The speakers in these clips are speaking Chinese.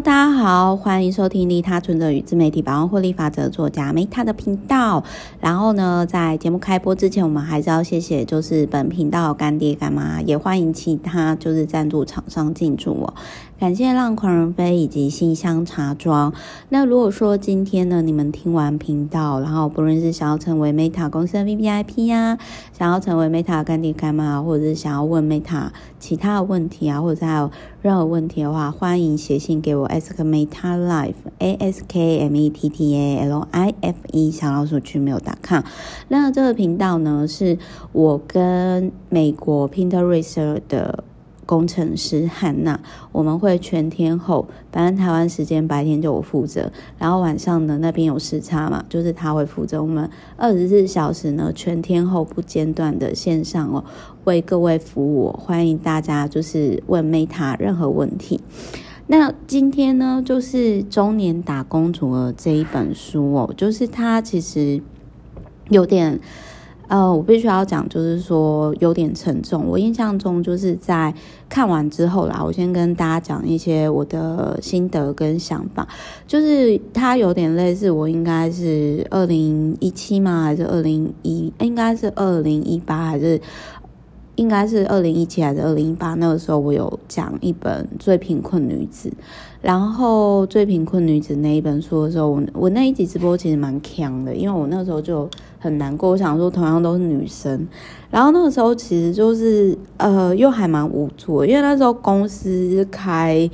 大家好，欢迎收听利他存者与自媒体百万获利法则作家 Meta 的频道。然后呢，在节目开播之前，我们还是要谢谢就是本频道干爹干妈，也欢迎其他就是赞助厂商进驻哦。感谢浪狂人飞以及信箱茶庄。那如果说今天呢，你们听完频道，然后不论是想要成为 Meta 公司的 VVIP 呀，想要成为 Meta 干爹干妈，或者是想要问 Meta 其他的问题啊，或者还有任何问题的话，欢迎写信给我，ask Meta Life A S K M E T T A L I F E 小老鼠 gmail.com。那这个频道呢，是我跟美国 Pinterest 的。工程师汉娜，我们会全天候，反正台湾时间白天就我负责，然后晚上呢，那边有时差嘛，就是他会负责我们二十四小时呢，全天候不间断的线上哦，为各位服务，欢迎大家就是问 Meta 任何问题。那今天呢，就是中年打工族的这一本书哦，就是它其实有点。呃，我必须要讲，就是说有点沉重。我印象中就是在看完之后啦，我先跟大家讲一些我的心得跟想法。就是它有点类似，我应该是二零一七吗？还是二零一？应该是二零一八还是？应该是二零一七还是二零一八？那个时候我有讲一本《最贫困女子》，然后《最贫困女子》那一本书的时候，我我那一集直播其实蛮强的，因为我那时候就很难过，我想说同样都是女生，然后那个时候其实就是呃又还蛮无助，因为那时候公司开，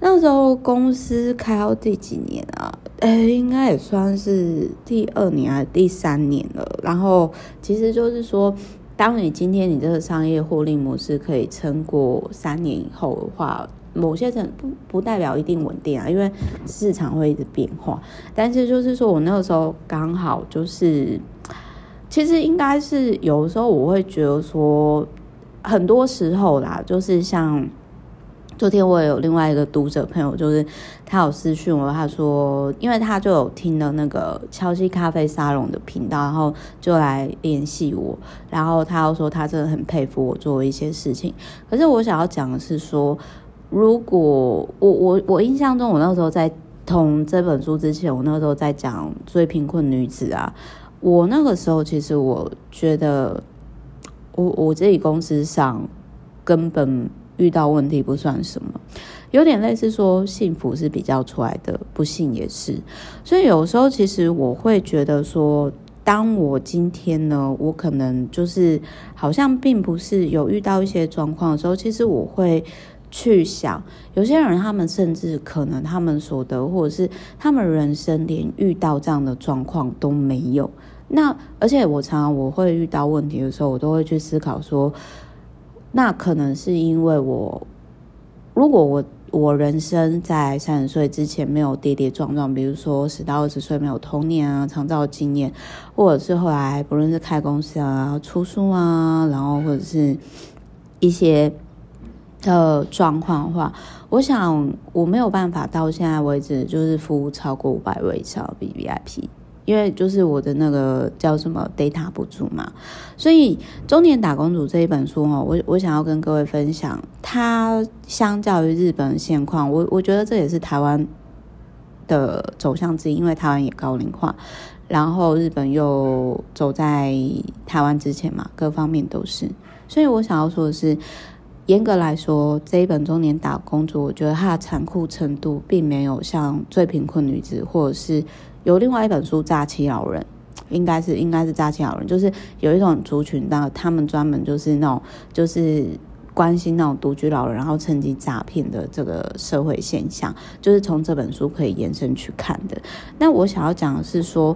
那时候公司开到第几年啊？哎，应该也算是第二年还是第三年了。然后其实就是说。当你今天你这个商业获利模式可以撑过三年以后的话，某些人不不代表一定稳定啊，因为市场会一直变化。但是就是说我那个时候刚好就是，其实应该是有时候我会觉得说，很多时候啦，就是像。昨天我也有另外一个读者朋友，就是他有私讯我，他说，因为他就有听了那个敲击咖啡沙龙的频道，然后就来联系我，然后他又说他真的很佩服我做一些事情。可是我想要讲的是说，如果我我我印象中，我那时候在同这本书之前，我那时候在讲最贫困女子啊，我那个时候其实我觉得我，我我自己公司上根本。遇到问题不算什么，有点类似说幸福是比较出来的，不幸也是。所以有时候其实我会觉得说，当我今天呢，我可能就是好像并不是有遇到一些状况的时候，其实我会去想，有些人他们甚至可能他们所得或者是他们人生连遇到这样的状况都没有。那而且我常常我会遇到问题的时候，我都会去思考说。那可能是因为我，如果我我人生在三十岁之前没有跌跌撞撞，比如说十到二十岁没有童年啊、长照经验，或者是后来不论是开公司啊、出书啊，然后或者是一些的状况的话，我想我没有办法到现在为止就是服务超过五百位以上 VVIP。因为就是我的那个叫什么 data 不足嘛，所以《中年打工族》这一本书哦，我我想要跟各位分享，它相较于日本现况，我我觉得这也是台湾的走向之一，因为台湾也高龄化，然后日本又走在台湾之前嘛，各方面都是，所以我想要说的是，严格来说，这一本《中年打工族》，我觉得它的残酷程度并没有像《最贫困女子》或者是。有另外一本书《诈欺老人》，应该是应该是诈欺老人，就是有一种族群，那他们专门就是那种就是关心那种独居老人，然后趁机诈骗的这个社会现象，就是从这本书可以延伸去看的。那我想要讲的是说，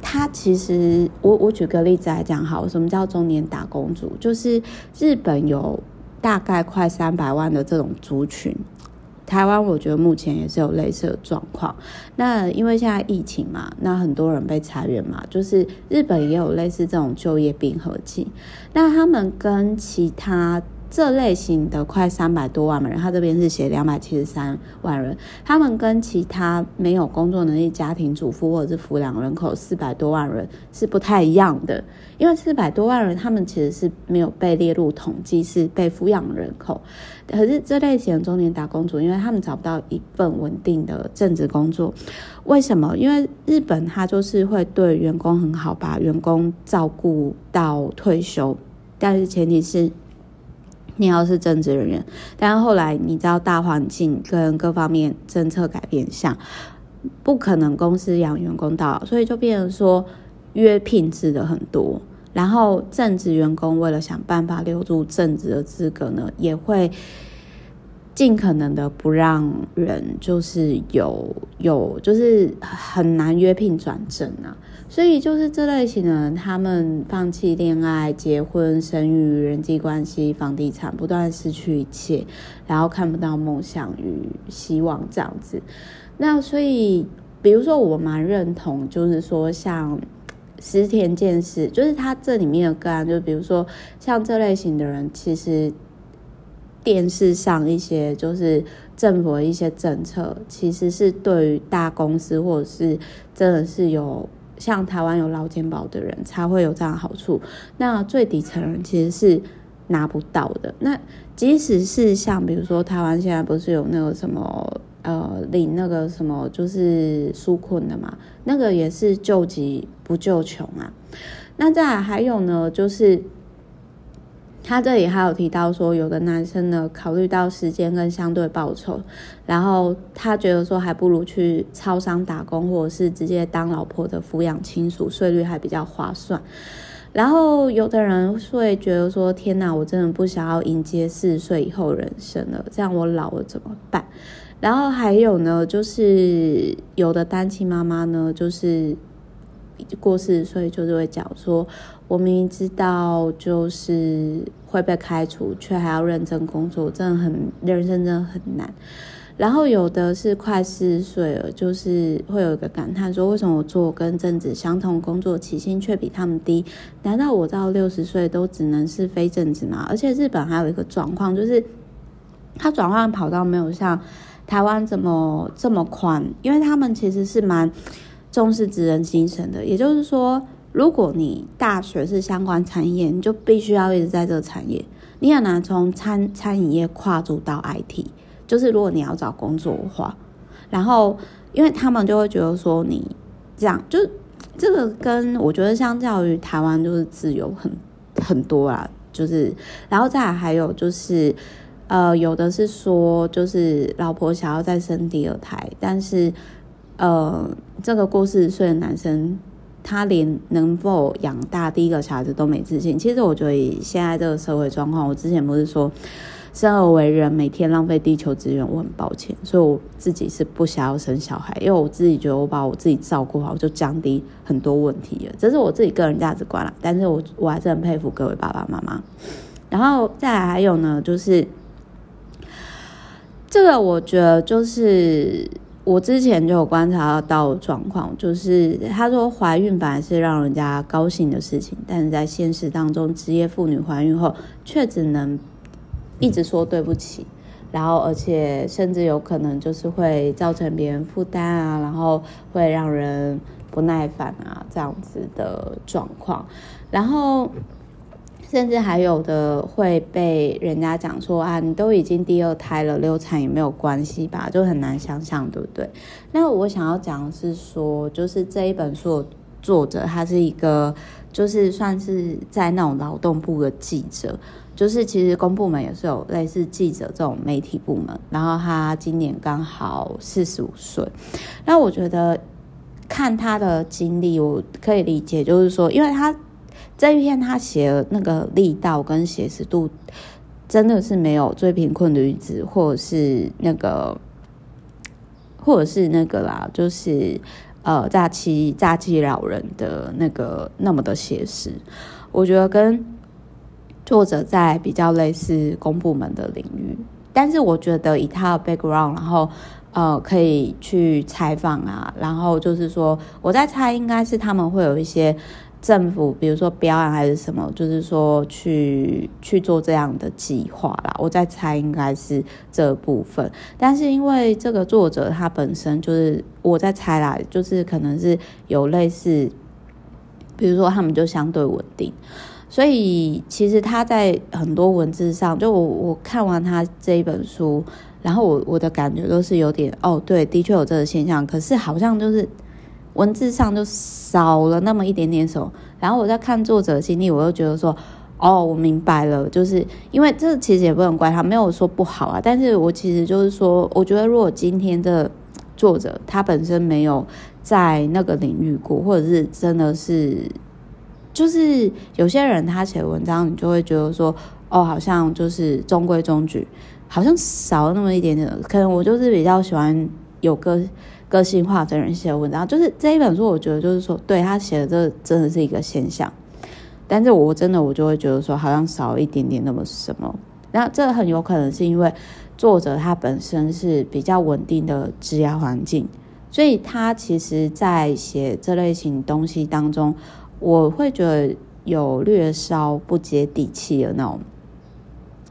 他其实我我举个例子来讲，好，什么叫中年打工族？就是日本有大概快三百万的这种族群。台湾我觉得目前也是有类似的状况。那因为现在疫情嘛，那很多人被裁员嘛，就是日本也有类似这种就业冰河期。那他们跟其他这类型的快三百多万人，他这边是写两百七十三万人，他们跟其他没有工作能力家庭主妇或者是抚养人口四百多万人是不太一样的，因为四百多万人他们其实是没有被列入统计，是被抚养人口。可是这类型的中年打工族，因为他们找不到一份稳定的正职工作，为什么？因为日本他就是会对员工很好，把员工照顾到退休，但是前提是。你要是正职人员，但是后来你知道大环境跟各方面政策改变下，不可能公司养员工到，所以就变成说约聘制的很多，然后正职员工为了想办法留住正职的资格呢，也会。尽可能的不让人就是有有就是很难约聘转正啊，所以就是这类型的人，他们放弃恋爱、结婚、生育、人际关系、房地产，不断失去一切，然后看不到梦想与希望这样子。那所以，比如说我蛮认同，就是说像石田健士，就是他这里面的个案，就比如说像这类型的人，其实。电视上一些就是政府的一些政策，其实是对于大公司或者是真的是有像台湾有劳健保的人才会有这样的好处。那最底层人其实是拿不到的。那即使是像比如说台湾现在不是有那个什么呃领那个什么就是纾困的嘛，那个也是救急不救穷啊。那再来还有呢，就是。他这里还有提到说，有的男生呢，考虑到时间跟相对报酬，然后他觉得说，还不如去超商打工，或者是直接当老婆的抚养亲属，税率还比较划算。然后有的人会觉得说，天哪，我真的不想要迎接四十岁以后人生了，这样我老了怎么办？然后还有呢，就是有的单亲妈妈呢，就是。过四十岁就是会讲说，我明明知道就是会被开除，却还要认真工作，真的很人生真的很难。然后有的是快四十岁了，就是会有一个感叹说，为什么我做跟正职相同工作，起薪却比他们低？难道我到六十岁都只能是非正职吗？而且日本还有一个状况，就是他转换跑道没有像台湾这么这么宽，因为他们其实是蛮。重视职人精神的，也就是说，如果你大学是相关产业，你就必须要一直在这个产业。你很难从餐餐饮业跨足到 IT，就是如果你要找工作的话，然后因为他们就会觉得说你这样，就这个跟我觉得相较于台湾就是自由很很多啦，就是然后再还有就是呃，有的是说就是老婆想要再生第二胎，但是。呃，这个过四十岁的男生，他连能否养大第一个小孩子都没自信。其实我觉得现在这个社会状况，我之前不是说生而为人，每天浪费地球资源，我很抱歉。所以我自己是不想要生小孩，因为我自己觉得我把我自己照顾好，就降低很多问题了。这是我自己个人价值观啦。但是我我还是很佩服各位爸爸妈妈。然后再来还有呢，就是这个，我觉得就是。我之前就有观察到状况，就是他说怀孕本来是让人家高兴的事情，但是在现实当中，职业妇女怀孕后却只能一直说对不起，然后而且甚至有可能就是会造成别人负担啊，然后会让人不耐烦啊这样子的状况，然后。甚至还有的会被人家讲说啊，你都已经第二胎了，流产也没有关系吧？就很难想象，对不对？那我想要讲的是说，就是这一本书的作者，他是一个，就是算是在那种劳动部的记者，就是其实公部门也是有类似记者这种媒体部门。然后他今年刚好四十五岁，那我觉得看他的经历，我可以理解，就是说，因为他。这一篇他写那个力道跟写实度，真的是没有最贫困女子，或者是那个，或者是那个啦，就是呃诈欺诈欺老人的那个那么的写实。我觉得跟作者在比较类似公部门的领域，但是我觉得以他的 background，然后呃可以去采访啊，然后就是说我在猜，应该是他们会有一些。政府，比如说标案还是什么，就是说去去做这样的计划啦。我在猜应该是这部分，但是因为这个作者他本身就是我在猜啦，就是可能是有类似，比如说他们就相对稳定，所以其实他在很多文字上，就我我看完他这一本书，然后我我的感觉都是有点哦，对，的确有这个现象，可是好像就是。文字上就少了那么一点点什么，然后我在看作者的经历，我又觉得说，哦，我明白了，就是因为这其实也不能怪他，没有说不好啊，但是我其实就是说，我觉得如果今天的作者他本身没有在那个领域过，或者是真的是，就是有些人他写文章，你就会觉得说，哦，好像就是中规中矩，好像少了那么一点点，可能我就是比较喜欢有个。个性化的人写的文章，就是这一本书，我觉得就是说，对他写的这真的是一个现象，但是我真的我就会觉得说，好像少一点点那么什么，那这很有可能是因为作者他本身是比较稳定的职业环境，所以他其实在写这类型东西当中，我会觉得有略稍不接地气的那种。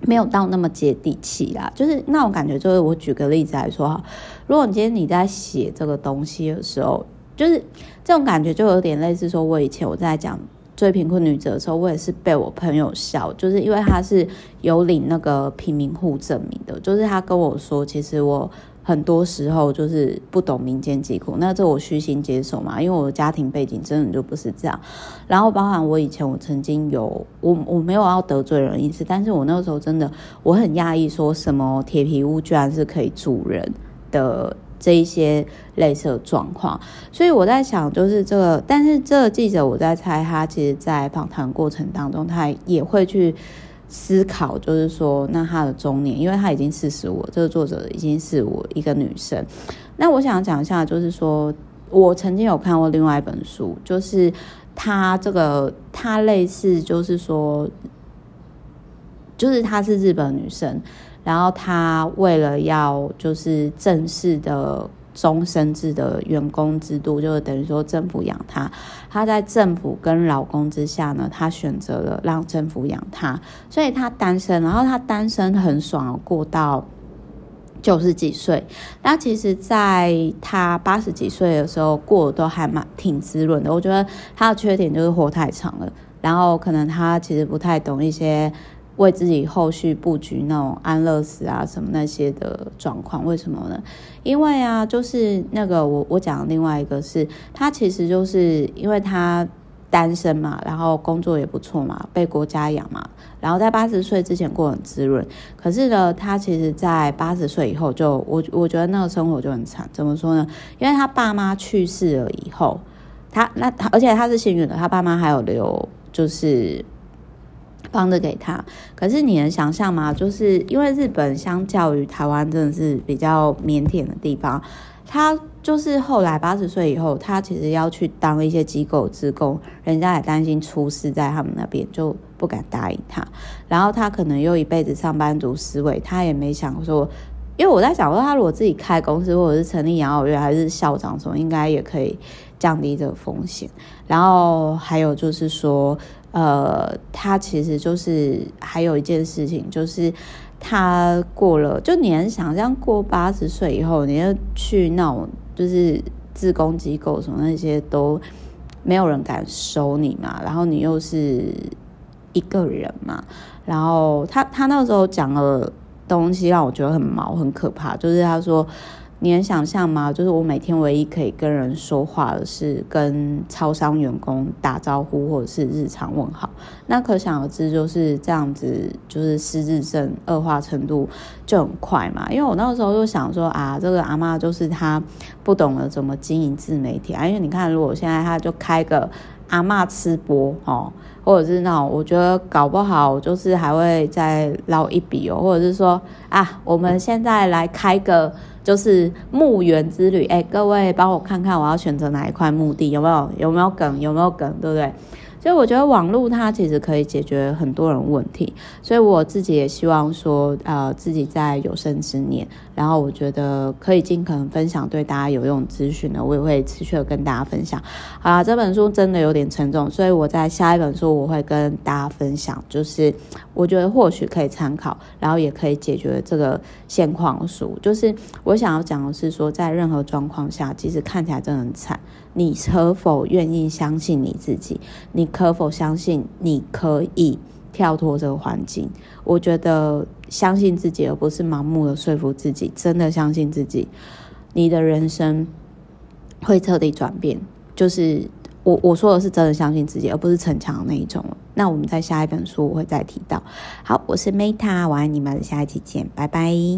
没有到那么接地气啦，就是那种感觉。就是我举个例子来说哈，如果你今天你在写这个东西的时候，就是这种感觉就有点类似说，我以前我在讲最贫困女子的时候，我也是被我朋友笑，就是因为他是有领那个贫民户证明的，就是他跟我说，其实我。很多时候就是不懂民间疾苦，那这我虚心接受嘛，因为我的家庭背景真的就不是这样。然后包含我以前我曾经有我我没有要得罪人意思，但是我那个时候真的我很讶异，说什么铁皮屋居然是可以住人的这一些类似的状况。所以我在想，就是这个，但是这个记者我在猜，他其实，在访谈过程当中，他也会去。思考就是说，那她的中年，因为她已经四十五，这个作者已经是我一个女生。那我想讲一下，就是说我曾经有看过另外一本书，就是她这个她类似，就是说，就是她是日本女生，然后她为了要就是正式的。终身制的员工制度，就是等于说政府养她。她在政府跟老公之下呢，她选择了让政府养她，所以她单身。然后她单身很爽，过到九十几岁。那其实，在她八十几岁的时候，过都还蛮挺滋润的。我觉得她的缺点就是活太长了，然后可能她其实不太懂一些。为自己后续布局那种安乐死啊什么那些的状况，为什么呢？因为啊，就是那个我我讲另外一个是，他其实就是因为他单身嘛，然后工作也不错嘛，被国家养嘛，然后在八十岁之前过很滋润。可是呢，他其实在八十岁以后就我我觉得那个生活就很惨。怎么说呢？因为他爸妈去世了以后，他那而且他是幸运的，他爸妈还有留就是。帮着给他，可是你能想象吗？就是因为日本相较于台湾真的是比较腼腆的地方，他就是后来八十岁以后，他其实要去当一些机构职工，人家也担心出事在他们那边，就不敢答应他。然后他可能又一辈子上班族思维，他也没想说，因为我在想说，他如果自己开公司或者是成立养老院，还是校长什么，应该也可以降低这个风险。然后还有就是说。呃，他其实就是还有一件事情，就是他过了，就你能想象过八十岁以后，你要去那种就是自工机构什么那些都没有人敢收你嘛，然后你又是一个人嘛，然后他他那时候讲的东西让我觉得很毛很可怕，就是他说。你能想象吗？就是我每天唯一可以跟人说话的是跟超商员工打招呼，或者是日常问好。那可想而知，就是这样子，就是失智症恶化程度就很快嘛。因为我那个时候就想说啊，这个阿嬷就是她不懂得怎么经营自媒体啊。因为你看，如果现在她就开个阿嬷吃播哦，或者是那种，我觉得搞不好就是还会再捞一笔哦，或者是说啊，我们现在来开个。就是墓园之旅，哎、各位帮我看看，我要选择哪一块墓地，有没有？有没有梗？有没有梗？对不对？所以我觉得网络它其实可以解决很多人问题，所以我自己也希望说，呃，自己在有生之年，然后我觉得可以尽可能分享对大家有用资讯的，我也会持续的跟大家分享。好啦，这本书真的有点沉重，所以我在下一本书我会跟大家分享，就是我觉得或许可以参考，然后也可以解决这个现况书。就是我想要讲的是说，在任何状况下，即使看起来真的很惨，你可否愿意相信你自己？你可否相信你可以？跳脱这个环境，我觉得相信自己，而不是盲目的说服自己。真的相信自己，你的人生会彻底转变。就是我我说的是真的相信自己，而不是逞强那一种。那我们在下一本书我会再提到。好，我是 Meta，我爱你们，下一期见，拜拜。